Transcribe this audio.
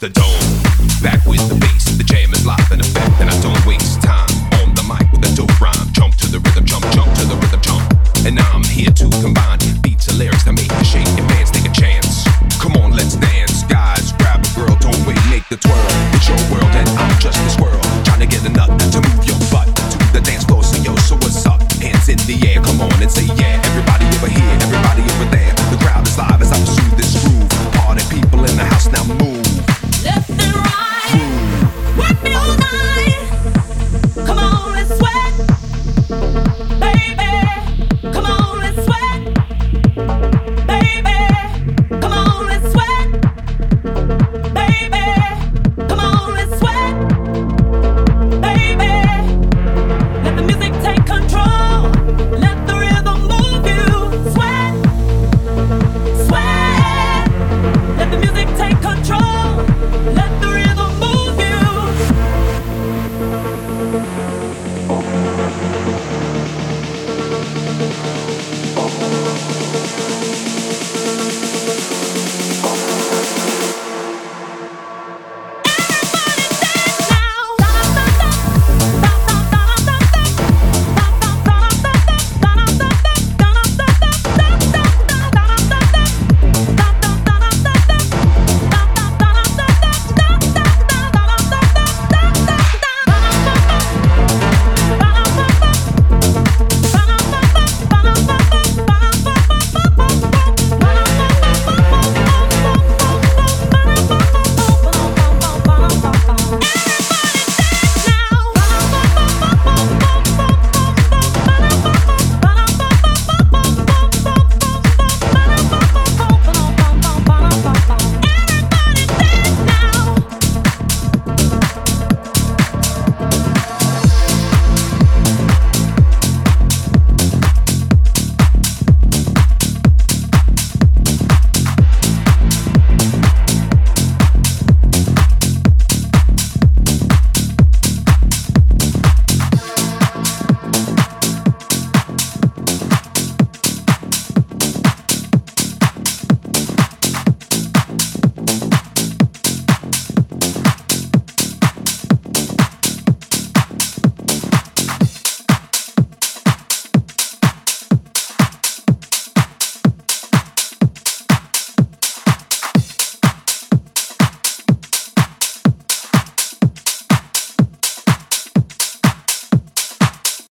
the dome. Back with the bass, the jam is live in effect, and I don't waste time on the mic with a dope rhyme.